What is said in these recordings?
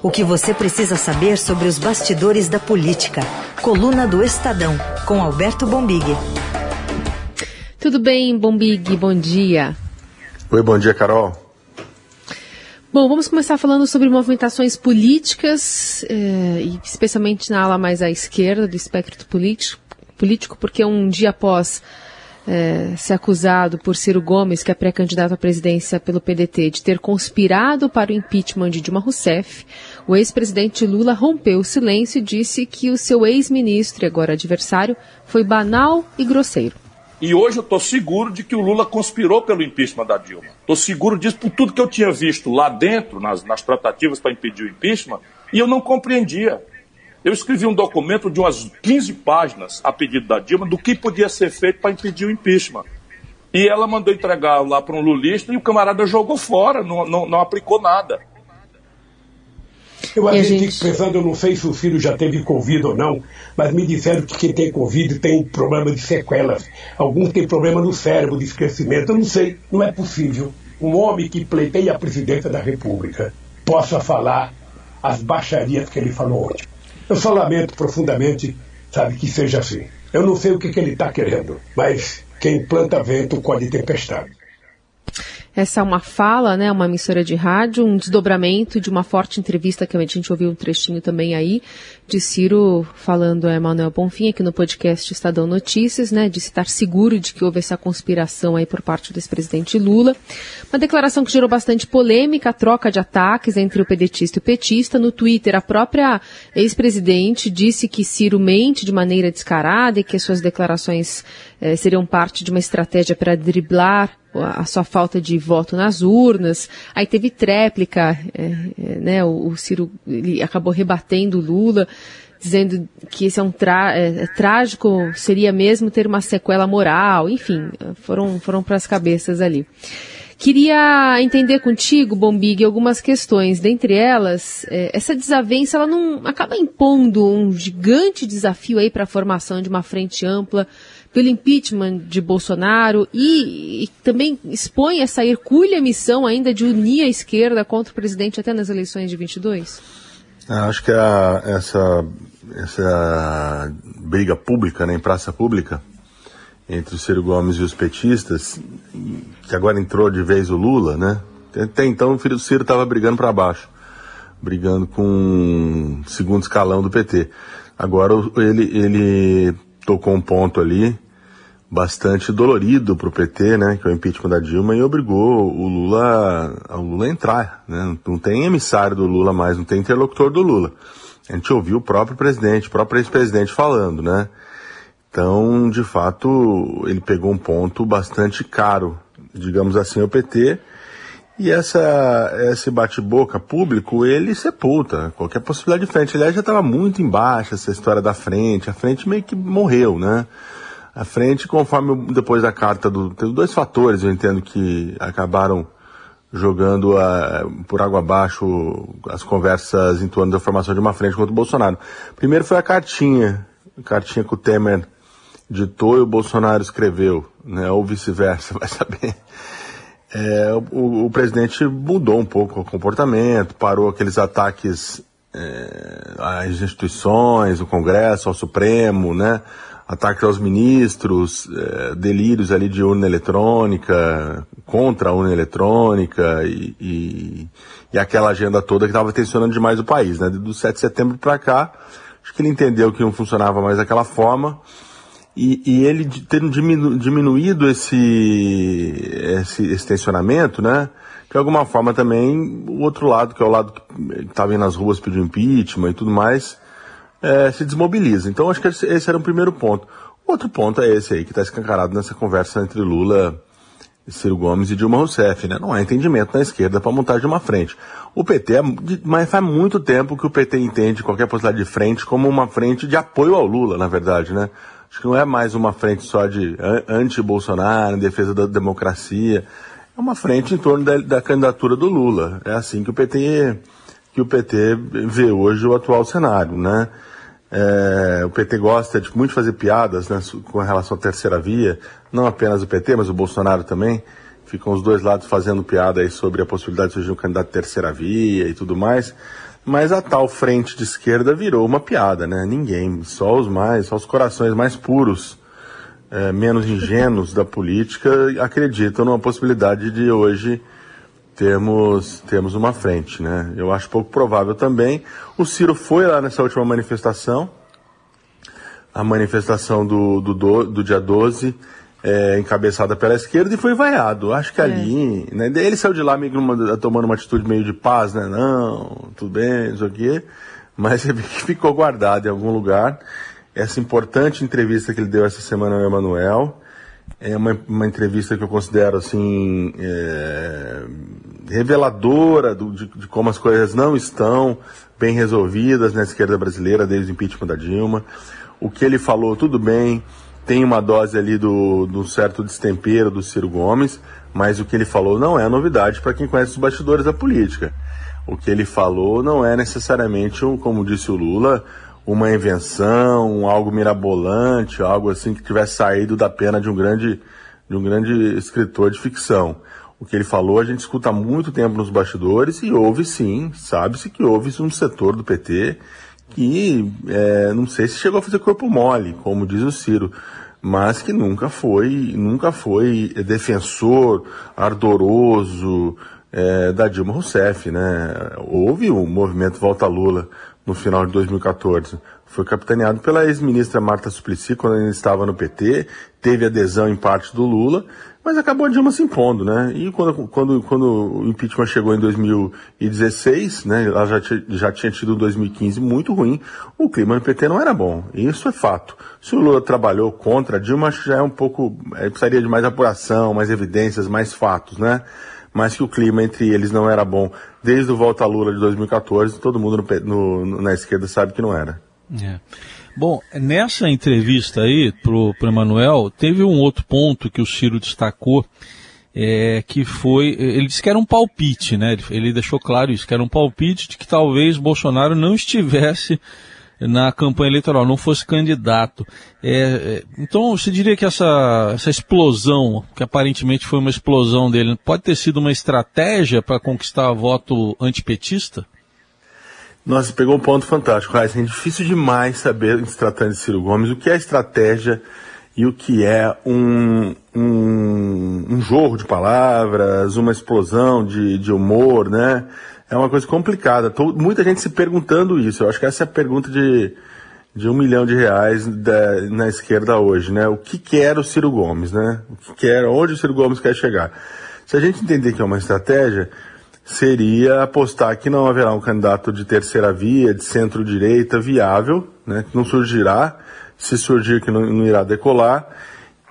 O que você precisa saber sobre os bastidores da política. Coluna do Estadão, com Alberto Bombig. Tudo bem, Bombig? Bom dia. Oi, bom dia, Carol. Bom, vamos começar falando sobre movimentações políticas, eh, especialmente na ala mais à esquerda do espectro político, político porque um dia após é, ser acusado por Ciro Gomes, que é pré-candidato à presidência pelo PDT, de ter conspirado para o impeachment de Dilma Rousseff, o ex-presidente Lula rompeu o silêncio e disse que o seu ex-ministro agora adversário foi banal e grosseiro. E hoje eu estou seguro de que o Lula conspirou pelo impeachment da Dilma. Estou seguro disso por tudo que eu tinha visto lá dentro, nas, nas tratativas para impedir o impeachment, e eu não compreendia. Eu escrevi um documento de umas 15 páginas a pedido da Dilma do que podia ser feito para impedir o impeachment. E ela mandou entregar lá para um lulista e o camarada jogou fora, não, não, não aplicou nada. Eu a gente fico pensando, eu não sei se o filho já teve Covid ou não, mas me disseram que quem tem Covid tem problema de sequelas. Alguns têm problema no cérebro, de esquecimento. Eu não sei, não é possível um homem que pleiteia a presidência da República possa falar as baixarias que ele falou ontem. Eu só lamento profundamente, sabe, que seja assim. Eu não sei o que, que ele está querendo, mas quem planta vento colhe tempestade. Essa é uma fala, né, uma emissora de rádio, um desdobramento de uma forte entrevista que a gente ouviu um trechinho também aí, de Ciro falando a Emanuel Bonfim aqui no podcast Estadão Notícias, né, de estar seguro de que houve essa conspiração aí por parte do ex-presidente Lula. Uma declaração que gerou bastante polêmica, troca de ataques entre o pedetista e o petista. No Twitter, a própria ex-presidente disse que Ciro mente de maneira descarada e que as suas declarações eh, seriam parte de uma estratégia para driblar a sua falta de voto nas urnas. Aí teve tréplica, é, é, né? O, o, Ciro ele acabou rebatendo Lula, dizendo que esse é um tra é, é, trágico, seria mesmo ter uma sequela moral. Enfim, foram, foram para as cabeças ali. Queria entender contigo, Bombig, algumas questões. Dentre elas, é, essa desavença ela não acaba impondo um gigante desafio aí para a formação de uma frente ampla pelo impeachment de Bolsonaro e, e também expõe essa hercúlea missão ainda de unir a esquerda contra o presidente até nas eleições de 22? É, acho que a, essa, essa briga pública, né, em praça pública, entre o Ciro Gomes e os petistas, que agora entrou de vez o Lula, né? Até então o filho do Ciro estava brigando para baixo, brigando com o segundo escalão do PT. Agora ele, ele tocou um ponto ali bastante dolorido para o PT, né, que é o impeachment da Dilma, e obrigou o Lula, o Lula a entrar. Né? Não tem emissário do Lula mais, não tem interlocutor do Lula. A gente ouviu o próprio presidente, o próprio ex-presidente falando, né? Então, de fato, ele pegou um ponto bastante caro, digamos assim, ao PT. E essa, esse bate-boca público, ele sepulta qualquer possibilidade de frente. Aliás, já estava muito embaixo essa história da frente. A frente meio que morreu, né? A frente, conforme depois da carta do. Tem dois fatores, eu entendo, que acabaram jogando a, por água abaixo as conversas em torno da formação de uma frente contra o Bolsonaro. Primeiro foi a cartinha, a cartinha que o Temer ditou e o Bolsonaro escreveu, né? Ou vice-versa, vai saber é, o, o, presidente mudou um pouco o comportamento, parou aqueles ataques é, às instituições, ao Congresso, ao Supremo, né? Ataques aos ministros, é, delírios ali de urna eletrônica, contra a urna eletrônica e, e, e aquela agenda toda que estava tensionando demais o país, né? Do 7 de setembro para cá, acho que ele entendeu que não funcionava mais daquela forma e, e ele tendo diminu, diminuído esse, esse, esse tensionamento, né? De alguma forma também o outro lado, que é o lado que estava indo nas ruas pedindo impeachment e tudo mais, é, se desmobiliza. Então acho que esse era o primeiro ponto. Outro ponto é esse aí, que está escancarado nessa conversa entre Lula, Ciro Gomes e Dilma Rousseff, né? Não há entendimento na esquerda para montar de uma frente. O PT, é, mas faz muito tempo que o PT entende qualquer possibilidade de frente como uma frente de apoio ao Lula, na verdade, né? Acho que não é mais uma frente só de anti-Bolsonaro, em defesa da democracia. É uma frente em torno da, da, candidatura do Lula. É assim que o PT que o PT vê hoje o atual cenário, né? É, o PT gosta de muito fazer piadas né, com relação à terceira via, não apenas o PT, mas o Bolsonaro também. Ficam os dois lados fazendo piada aí sobre a possibilidade de surgir um candidato terceira via e tudo mais. Mas a tal frente de esquerda virou uma piada, né? Ninguém, só os mais, só os corações mais puros, é, menos ingênuos da política acreditam numa possibilidade de hoje termos, termos uma frente, né? Eu acho pouco provável também. O Ciro foi lá nessa última manifestação, a manifestação do, do, do, do dia 12, é, encabeçada pela esquerda, e foi vaiado. Acho que é. ali, né? Ele saiu de lá meio uma, tomando uma atitude meio de paz, né? Não, tudo bem, isso aqui. Mas ficou guardado em algum lugar. Essa importante entrevista que ele deu essa semana ao Emanuel, é uma, uma entrevista que eu considero assim é, reveladora do, de, de, como as coisas não estão bem resolvidas na esquerda brasileira desde o impeachment da Dilma. O que ele falou, tudo bem, tem uma dose ali do, do certo destempero do Ciro Gomes, mas o que ele falou não é novidade para quem conhece os bastidores da política. O que ele falou não é necessariamente, um, como disse o Lula, uma invenção, algo mirabolante, algo assim que tivesse saído da pena de um grande, de um grande escritor de ficção. O que ele falou a gente escuta há muito tempo nos bastidores e houve sim, sabe-se que houve um setor do PT que é, não sei se chegou a fazer corpo mole, como diz o Ciro, mas que nunca foi, nunca foi defensor ardoroso é, da Dilma Rousseff, né? Houve o movimento Volta Lula no final de 2014. Foi capitaneado pela ex-ministra Marta Suplicy, quando ainda estava no PT, teve adesão em parte do Lula, mas acabou a Dilma se impondo, né? E quando, quando, quando o impeachment chegou em 2016, né, ela já, já tinha tido 2015 muito ruim, o clima no PT não era bom. Isso é fato. Se o Lula trabalhou contra a Dilma, acho que já é um pouco, é, precisaria de mais apuração, mais evidências, mais fatos, né? mas que o clima entre eles não era bom desde o Volta Lula de 2014, todo mundo no, no, na esquerda sabe que não era. É. Bom, nessa entrevista aí pro, pro Emanuel, teve um outro ponto que o Ciro destacou, é, que foi, ele disse que era um palpite, né? Ele, ele deixou claro isso, que era um palpite de que talvez Bolsonaro não estivesse na campanha eleitoral, não fosse candidato. É, é, então, você diria que essa, essa explosão, que aparentemente foi uma explosão dele, pode ter sido uma estratégia para conquistar voto antipetista? Nossa, pegou um ponto fantástico, Raíssa. É difícil demais saber, se tratando de Ciro Gomes, o que é estratégia e o que é um, um, um jorro de palavras, uma explosão de, de humor, né? é uma coisa complicada. Tô, muita gente se perguntando isso. Eu acho que essa é a pergunta de, de um milhão de reais da, na esquerda hoje, né? O que quer o Ciro Gomes, né? O que quer, onde o Ciro Gomes quer chegar? Se a gente entender que é uma estratégia, seria apostar que não haverá um candidato de terceira via, de centro-direita viável, né? Que não surgirá. Se surgir, que não, não irá decolar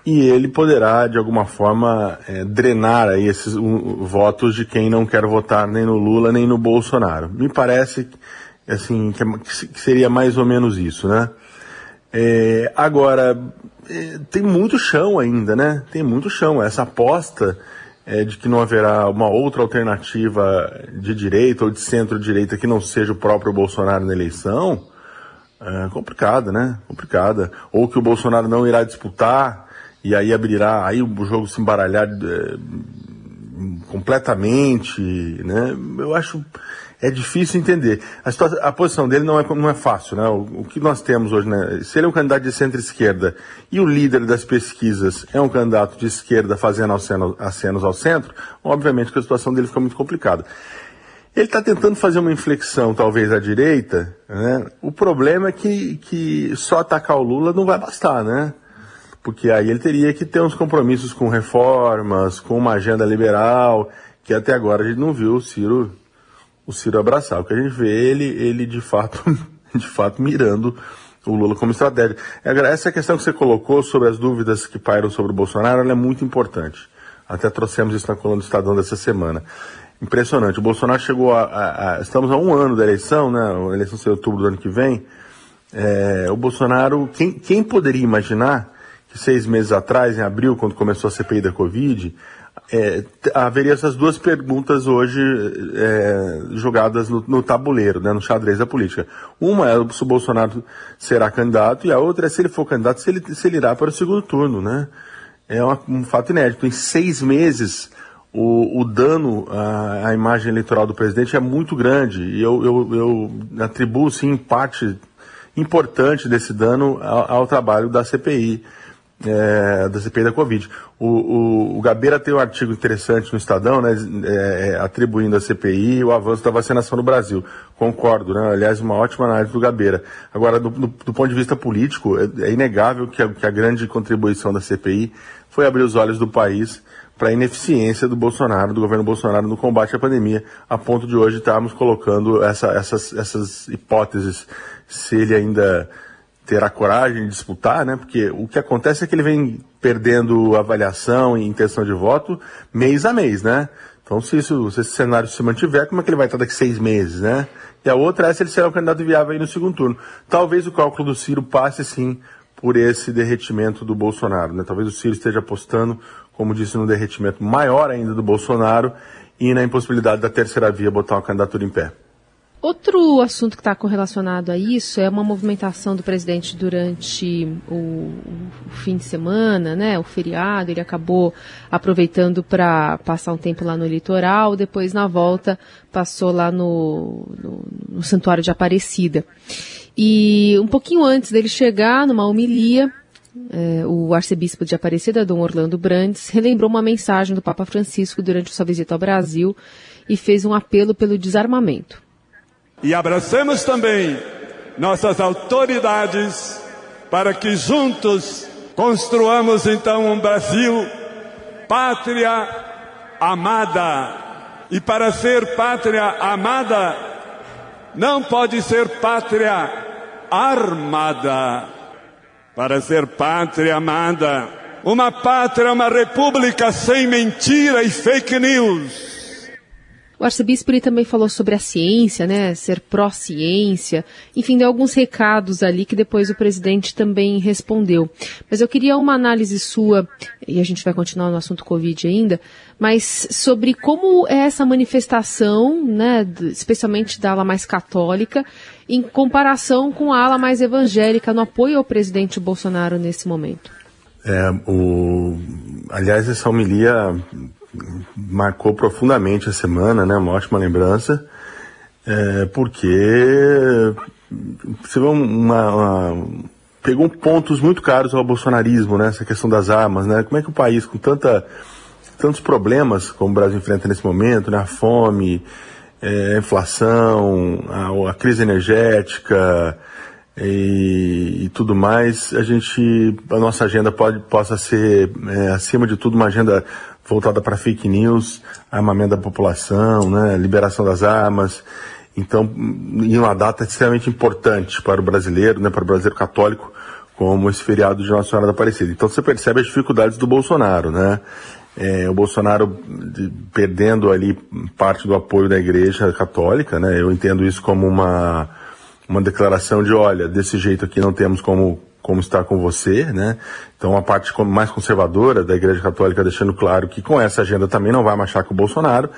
e ele poderá, de alguma forma, é, drenar aí esses um, votos de quem não quer votar nem no Lula nem no Bolsonaro. Me parece assim, que, é que seria mais ou menos isso, né? É, agora, é, tem muito chão ainda, né? Tem muito chão. Essa aposta é, de que não haverá uma outra alternativa de direita ou de centro-direita que não seja o próprio Bolsonaro na eleição, é complicada, né? Complicada. Ou que o Bolsonaro não irá disputar e aí abrirá, aí o jogo se embaralhar é, completamente, né? Eu acho é difícil entender. A, situação, a posição dele não é, não é fácil, né? O, o, que nós temos hoje, né? Se ele é um candidato de centro-esquerda e o líder das pesquisas é um candidato de esquerda fazendo acenos ao centro, obviamente que a situação dele fica muito complicada. Ele está tentando fazer uma inflexão, talvez, à direita, né? O problema é que, que só atacar o Lula não vai bastar, né? porque aí ele teria que ter uns compromissos com reformas, com uma agenda liberal, que até agora a gente não viu o Ciro, o Ciro abraçar. O que a gente vê ele, ele de fato, de fato mirando o Lula como estratégia. Essa questão que você colocou sobre as dúvidas que pairam sobre o Bolsonaro, é muito importante. Até trouxemos isso na coluna do Estadão dessa semana. Impressionante. O Bolsonaro chegou a, a, a estamos a um ano da eleição, né? A eleição será outubro do ano que vem. É, o Bolsonaro, quem, quem poderia imaginar que seis meses atrás, em abril, quando começou a CPI da Covid, é, haveria essas duas perguntas hoje é, jogadas no, no, tabuleiro, né, no xadrez da política. Uma é se o Bolsonaro será candidato e a outra é se ele for candidato, se ele, se ele irá para o segundo turno. Né? É uma, um fato inédito. Em seis meses, o, o, dano à, à, imagem eleitoral do presidente é muito grande. E eu, eu, eu atribuo, sim, parte importante desse dano ao, ao trabalho da CPI, é, da CPI da Covid. O, o, o, Gabeira tem um artigo interessante no Estadão, né, é, atribuindo à CPI o avanço da vacinação no Brasil. Concordo, né? Aliás, uma ótima análise do Gabeira. Agora, do, do, do ponto de vista político, é, é inegável que a, que a grande contribuição da CPI foi abrir os olhos do país para a ineficiência do Bolsonaro, do governo Bolsonaro no combate à pandemia, a ponto de hoje estarmos colocando essa, essas, essas hipóteses, se ele ainda terá coragem de disputar, né? Porque o que acontece é que ele vem perdendo avaliação e intenção de voto mês a mês, né? Então, se, isso, se esse cenário se mantiver, como é que ele vai estar daqui seis meses, né? E a outra é se ele será um candidato viável aí no segundo turno. Talvez o cálculo do Ciro passe, sim, por esse derretimento do Bolsonaro, né? Talvez o Ciro esteja apostando como disse, no derretimento maior ainda do Bolsonaro e na impossibilidade da terceira via botar uma candidatura em pé. Outro assunto que está correlacionado a isso é uma movimentação do presidente durante o, o, fim de semana, né, o feriado. Ele acabou aproveitando para passar um tempo lá no litoral, depois na volta passou lá no, no, no Santuário de Aparecida. E um pouquinho antes dele chegar, numa homilia, é, o arcebispo de Aparecida, Dom Orlando Brandes, relembrou uma mensagem do Papa Francisco durante sua visita ao Brasil e fez um apelo pelo desarmamento. E abracemos também nossas autoridades para que juntos construamos então um Brasil pátria amada. E para ser pátria amada, não pode ser pátria armada para ser pátria amada. Uma pátria, uma república sem mentira e fake news. O arcebispo ele também falou sobre a ciência, né, ser pró-ciência, enfim, deu alguns recados ali que depois o presidente também respondeu. Mas eu queria uma análise sua, e a gente vai continuar no assunto Covid ainda, mas sobre como é essa manifestação, né, especialmente da ala mais católica, em comparação com a ala mais evangélica no apoio ao presidente Bolsonaro nesse momento. É, o, aliás, essa homilia marcou profundamente a semana, né? Uma ótima lembrança, é, porque você vê uma, uma, pegou pontos muito caros ao bolsonarismo, né? Essa questão das armas, né? Como é que o país com tanta tantos problemas como o Brasil enfrenta nesse momento, né? A fome, é, a inflação, a, a crise energética, e, e, tudo mais, a gente, a nossa agenda pode, possa ser, é, acima de tudo, uma agenda voltada para fake news, armamento da população, né, liberação das armas. Então, em uma data extremamente importante para o brasileiro, né, para o brasileiro católico, como esse feriado de Nossa Senhora da Aparecida. Então você percebe as dificuldades do Bolsonaro, né? É, o Bolsonaro de, perdendo ali parte do apoio da Igreja Católica, né? Eu entendo isso como uma uma declaração de, olha, desse jeito aqui não temos como, como estar com você, né? Então a parte mais conservadora da Igreja Católica deixando claro que com essa agenda também não vai marchar com o Bolsonaro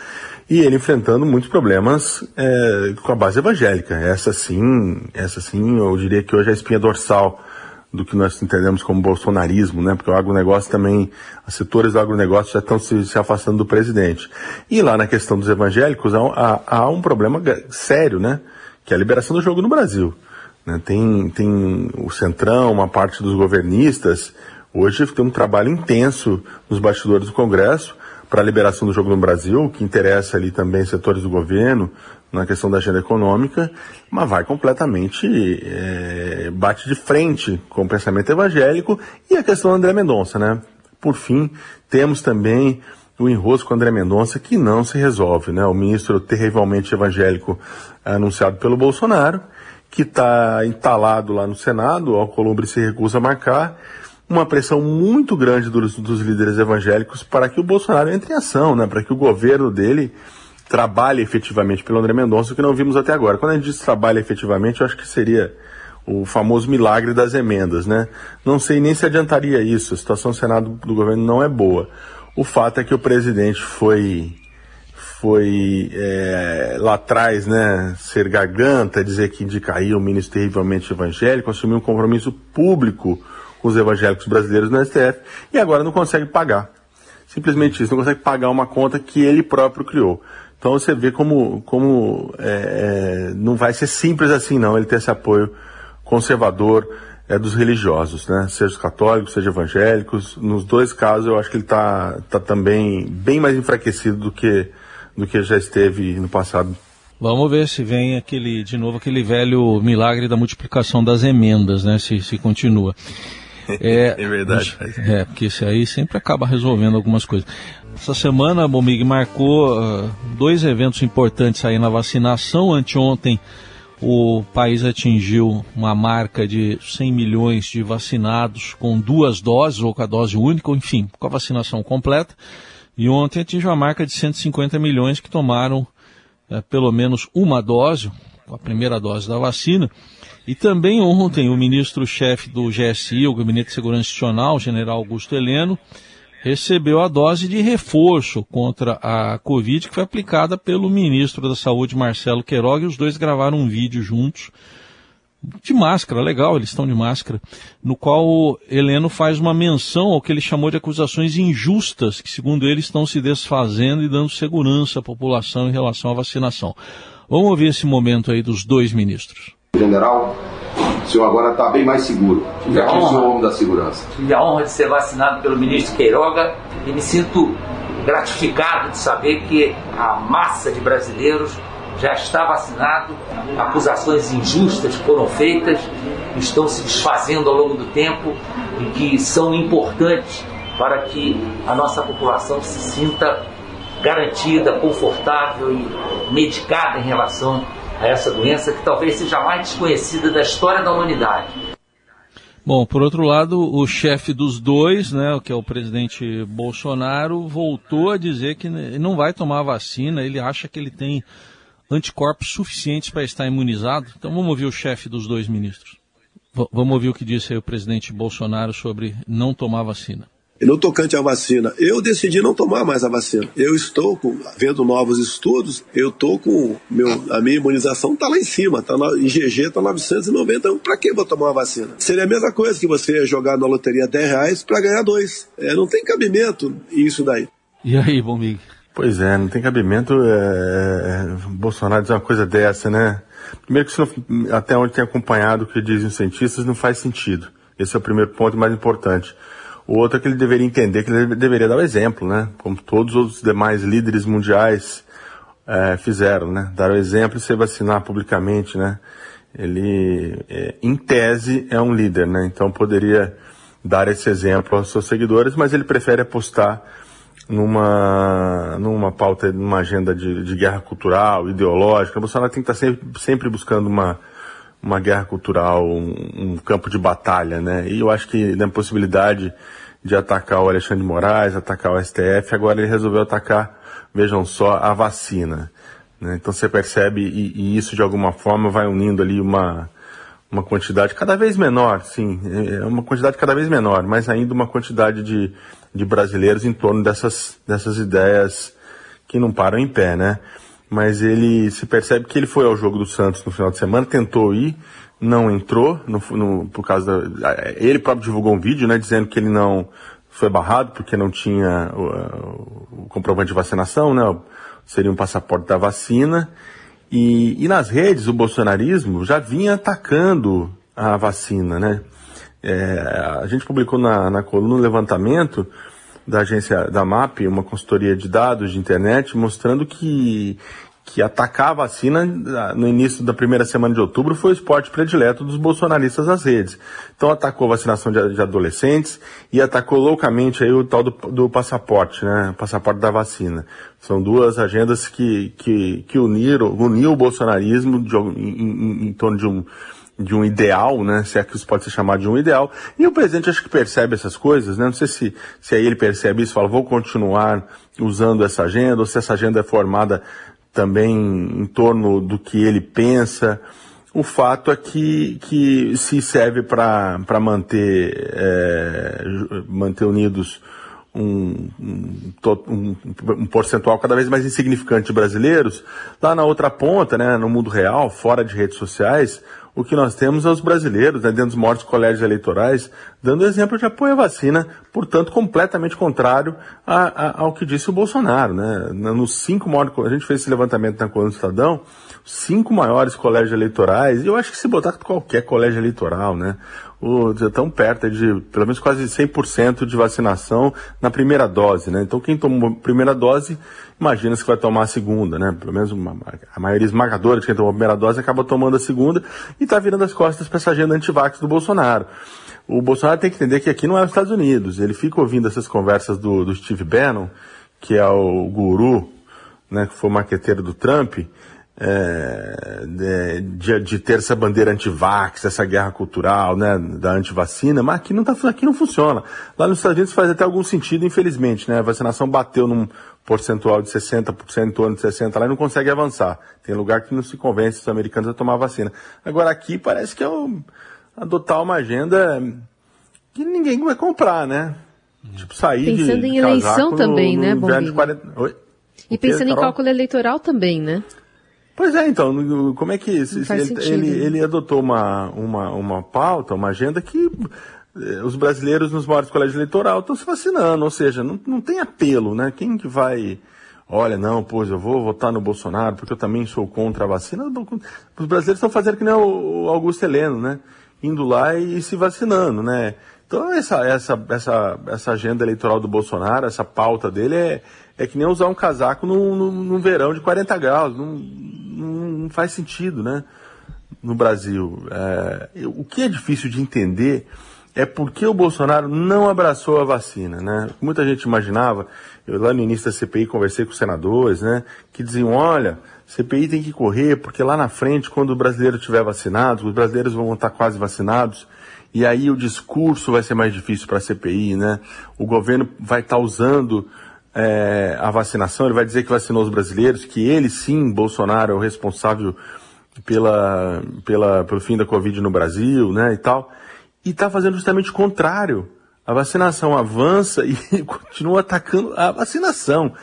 e ele enfrentando muitos problemas é, com a base evangélica. Essa sim, essa sim, eu diria que hoje é a espinha dorsal do que nós entendemos como bolsonarismo, né? Porque o agronegócio também, os setores do agronegócio já estão se, se afastando do presidente. E lá na questão dos evangélicos há, há, há um problema sério, né? que é a liberação do jogo no Brasil. Né? Tem, tem o Centrão, uma parte dos governistas, hoje tem um trabalho intenso nos bastidores do Congresso para a liberação do jogo no Brasil, que interessa ali também setores do governo, na questão da agenda econômica, mas vai completamente, é, bate de frente com o pensamento evangélico e a questão do André Mendonça, né? Por fim, temos também o enrosco com André Mendonça que não se resolve, né? O ministro terrivelmente evangélico anunciado pelo Bolsonaro, que está entalado lá no Senado, o Alcolumbre se recusa a marcar, uma pressão muito grande dos, dos, líderes evangélicos para que o Bolsonaro entre em ação, né? Para que o governo dele trabalhe efetivamente pelo André Mendonça, que não vimos até agora. Quando a gente diz trabalha efetivamente, eu acho que seria o famoso milagre das emendas, né? Não sei nem se adiantaria isso. A situação do Senado do governo não é boa. O fato é que o presidente foi foi é, lá atrás, né, ser garganta, dizer que indicaria um ministro terrivelmente evangélico, assumiu um compromisso público com os evangélicos brasileiros no STF e agora não consegue pagar. simplesmente isso, não consegue pagar uma conta que ele próprio criou. Então você vê como, como é, é, não vai ser simples assim não, ele ter esse apoio conservador é, dos religiosos, né? Seja católicos, seja evangélicos. Nos dois casos eu acho que ele está tá também bem mais enfraquecido do que, do que já esteve no passado. Vamos ver se vem aquele, de novo, aquele velho milagre da multiplicação das emendas, né? Se, se continua. É, é verdade. É, porque esse aí sempre acaba resolvendo algumas coisas. Essa semana, a Bomig marcou uh, dois eventos importantes aí na vacinação. Anteontem, o país atingiu uma marca de 100 milhões de vacinados com duas doses, ou com a dose única, enfim, com a vacinação completa. E ontem atingiu a marca de 150 milhões que tomaram uh, pelo menos uma dose, a primeira dose da vacina. E também ontem o ministro-chefe do GSI, o Gabinete de Segurança Institucional, o general Augusto Heleno, recebeu a dose de reforço contra a Covid que foi aplicada pelo ministro da Saúde, Marcelo Queiroga, e os dois gravaram um vídeo juntos de máscara, legal, eles estão de máscara, no qual Heleno faz uma menção ao que ele chamou de acusações injustas, que segundo ele estão se desfazendo e dando segurança à população em relação à vacinação. Vamos ouvir esse momento aí dos dois ministros. General, o senhor agora está bem mais seguro. Já que o senhor é o homem da segurança. Tive a honra de ser vacinado pelo ministro Queiroga e me sinto gratificado de saber que a massa de brasileiros já está vacinado, acusações injustas foram feitas, estão se desfazendo ao longo do tempo e que são importantes para que a nossa população se sinta garantida, confortável e medicada em relação a essa doença que talvez seja mais desconhecida da história da humanidade. Bom, por outro lado, o chefe dos dois, né, que é o presidente Bolsonaro, voltou a dizer que não vai tomar vacina, ele acha que ele tem anticorpos suficientes para estar imunizado. Então vamos ouvir o chefe dos dois ministros. V vamos ouvir o que disse o presidente Bolsonaro sobre não tomar vacina. No tocante à vacina, eu decidi não tomar mais a vacina. Eu estou com, vendo novos estudos, eu estou com meu, a minha imunização está lá em cima, tá na, em GG está 991. Para que vou tomar uma vacina? Seria a mesma coisa que você jogar na loteria 10 reais para ganhar dois. É, não tem cabimento isso daí. E aí, Bomig? Pois é, não tem cabimento é, é, Bolsonaro dizer uma coisa dessa, né? Primeiro que não, até onde tem acompanhado o que dizem os cientistas não faz sentido. Esse é o primeiro ponto mais importante. O outro é que ele deveria entender que ele deveria dar o exemplo, né? Como todos os demais líderes mundiais é, fizeram, né? Dar o exemplo e se vacinar publicamente, né? Ele, é, em tese, é um líder, né? Então poderia dar esse exemplo aos seus seguidores, mas ele prefere apostar numa, numa pauta, numa agenda de, de guerra cultural, ideológica. O Bolsonaro tem que estar sempre, sempre buscando uma, uma guerra cultural, um, um, campo de batalha, né? E eu acho que na possibilidade de atacar o Alexandre de Moraes, atacar o STF, agora ele resolveu atacar, vejam só, a vacina. Né? Então você percebe, e, e, isso de alguma forma vai unindo ali uma, uma quantidade cada vez menor, sim, é uma quantidade cada vez menor, mas ainda uma quantidade de, de brasileiros em torno dessas, dessas ideias que não param em pé, né? Mas ele se percebe que ele foi ao jogo do Santos no final de semana, tentou ir, não entrou, no, no, por causa da, ele próprio divulgou um vídeo, né, dizendo que ele não foi barrado porque não tinha o, o comprovante de vacinação, né, seria um passaporte da vacina. E, e nas redes o bolsonarismo já vinha atacando a vacina, né? É, a gente publicou na, na coluna um levantamento da agência da MAP, uma consultoria de dados de internet, mostrando que que atacar a vacina no início da primeira semana de outubro foi o esporte predileto dos bolsonaristas nas redes. Então atacou a vacinação de, de adolescentes e atacou loucamente aí o tal do, do, passaporte, né? Passaporte da vacina. São duas agendas que, que, que uniram, uniu o bolsonarismo de, em, em, em torno de um, de um ideal, né? Se é que isso pode ser chamado de um ideal. E o presidente acho que percebe essas coisas, né? Não sei se, se aí ele percebe isso, fala, vou continuar usando essa agenda, ou se essa agenda é formada também em torno do que ele pensa. O fato é que, que se serve para manter, é, manter unidos um, um, um, percentual cada vez mais insignificante de brasileiros, lá na outra ponta, né, no mundo real, fora de redes sociais, o que nós temos é os brasileiros, né, dentro dos maiores colégios eleitorais, dando exemplo de apoio à vacina, portanto, completamente contrário a, a, ao que disse o Bolsonaro. Né? Nos cinco maiores, a gente fez esse levantamento na coluna do Estadão, cinco maiores colégios eleitorais, e eu acho que se botar qualquer colégio eleitoral, né? O, tão perto de pelo menos quase 100% de vacinação na primeira dose, né? Então quem tomou a primeira dose, imagina se vai tomar a segunda, né? Pelo menos uma, a maioria esmagadora de quem tomou a primeira dose acaba tomando a segunda e está virando as costas para essa agenda antivax do Bolsonaro. O Bolsonaro tem que entender que aqui não é os Estados Unidos. Ele fica ouvindo essas conversas do, do Steve Bannon, que é o guru, né, que foi o maqueteiro do Trump, é, de, de, ter essa bandeira anti-vax, essa guerra cultural, né, da anti-vacina, mas aqui não, tá, aqui não funciona. Lá nos Estados Unidos faz até algum sentido, infelizmente, né, a vacinação bateu num percentual de 60%, em torno de 60% lá e não consegue avançar. Tem lugar que não se convence os americanos a tomar a vacina. Agora aqui parece que é o, adotar uma agenda que ninguém vai comprar, né? Tipo, sair Pensando de, em eleição no, também, no né, Bombinho? 40... E pensando em cálculo eleitoral também, né? Pois é, então, como é que isso? Ele, ele, ele, adotou uma, uma, uma pauta, uma agenda que eh, os brasileiros nos maiores colégios eleitorais estão se vacinando, ou seja, não, não tem apelo, né? Quem que vai, olha, não, pois eu vou votar no Bolsonaro porque eu também sou contra a vacina. Os brasileiros estão fazendo que nem o Augusto Heleno, né? Indo lá e se vacinando, né? Então essa, essa, essa, essa agenda eleitoral do Bolsonaro, essa pauta dele é, é que nem usar um casaco num, num, num verão de 40 graus. Não, não, faz sentido, né? No Brasil. É, o que é difícil de entender é porque o Bolsonaro não abraçou a vacina, né? Muita gente imaginava, eu lá no início da CPI conversei com senadores, né? Que diziam, olha, CPI tem que correr, porque lá na frente, quando o brasileiro estiver vacinado, os brasileiros vão estar quase vacinados, e aí o discurso vai ser mais difícil para a CPI, né? O governo vai estar usando é, a vacinação, ele vai dizer que vacinou os brasileiros, que ele sim, Bolsonaro, é o responsável pela, pela, pelo fim da Covid no Brasil, né, e tal. E está fazendo justamente o contrário. A vacinação avança e continua atacando a vacinação.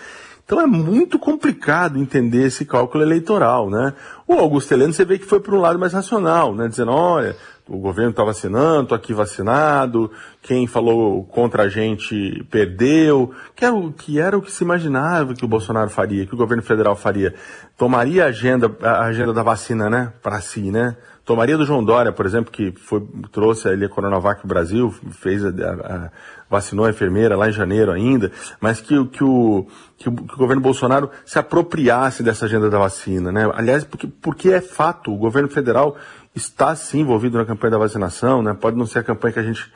Então é muito complicado entender esse cálculo eleitoral, né? O Augusto Heleno, você vê que foi para um lado mais racional, né? Dizendo, olha, o governo está vacinando, estou aqui vacinado, quem falou contra a gente perdeu, que era, o, que era o que se imaginava que o Bolsonaro faria, que o governo federal faria. Tomaria a agenda, a agenda da vacina, né, para si, né? Tomaria do João Dória, por exemplo, que foi, trouxe ali a Coronavac Brasil, fez a, a, vacinou a enfermeira lá em janeiro ainda, mas que, que, o, que, o, que o governo Bolsonaro se apropriasse dessa agenda da vacina, né? Aliás, porque, porque é fato, o governo federal está sim envolvido na campanha da vacinação, né? Pode não ser a campanha que a gente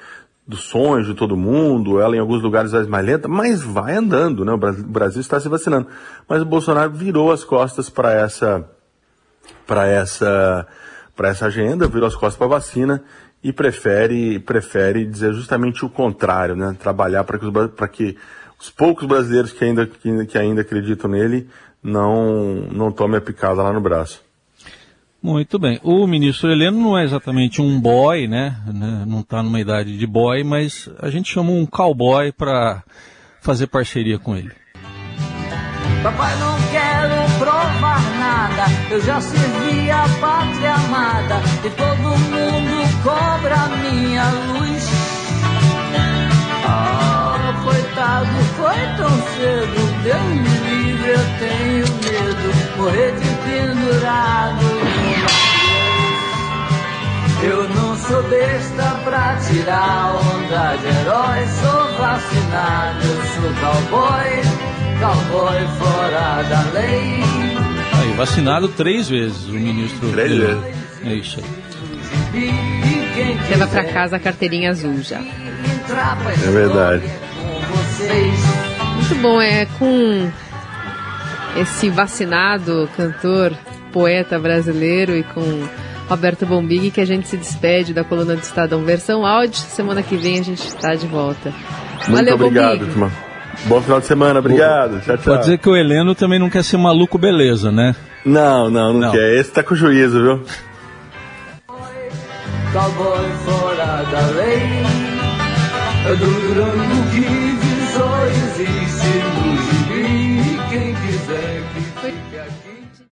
dos sonhos de todo mundo, ela em alguns lugares é mais lenta, mas vai andando, né? O Brasil está se vacinando. Mas o Bolsonaro virou as costas para essa para essa para essa agenda, virou as costas para a vacina e prefere, prefere dizer justamente o contrário, né? Trabalhar para que, os, que os poucos brasileiros que ainda, que, que ainda acreditam nele não, não tomem a picada lá no braço. Muito bem. O ministro Heleno não é exatamente um boy, né? Não está numa idade de boy, mas a gente chama um cowboy para fazer parceria com ele. Papai, não quero provar nada. Eu já servi a pátria amada e todo mundo cobra minha luz. Ah, coitado, foi tão cedo. Deus me livre, eu tenho medo. Morrer de pendurado. Eu não sou besta pra tirar onda de herói. Sou vacinado, eu sou cowboy cowboy fora da lei. Aí, vacinado três vezes o ministro. Três vezes. É isso aí. Leva para casa a carteirinha azul já. É verdade. Muito bom, é com esse vacinado cantor, poeta brasileiro e com Roberto Bombig que a gente se despede da coluna do Estadão versão áudio. Semana que vem a gente está de volta. Muito Valeu, obrigado, turma. Bom final de semana, obrigado. Tchau, tchau. Pode dizer que o Heleno também não quer ser maluco, beleza, né? Não, não, não, não. quer. Esse tá com juízo, viu? Cowboy fora da lei, do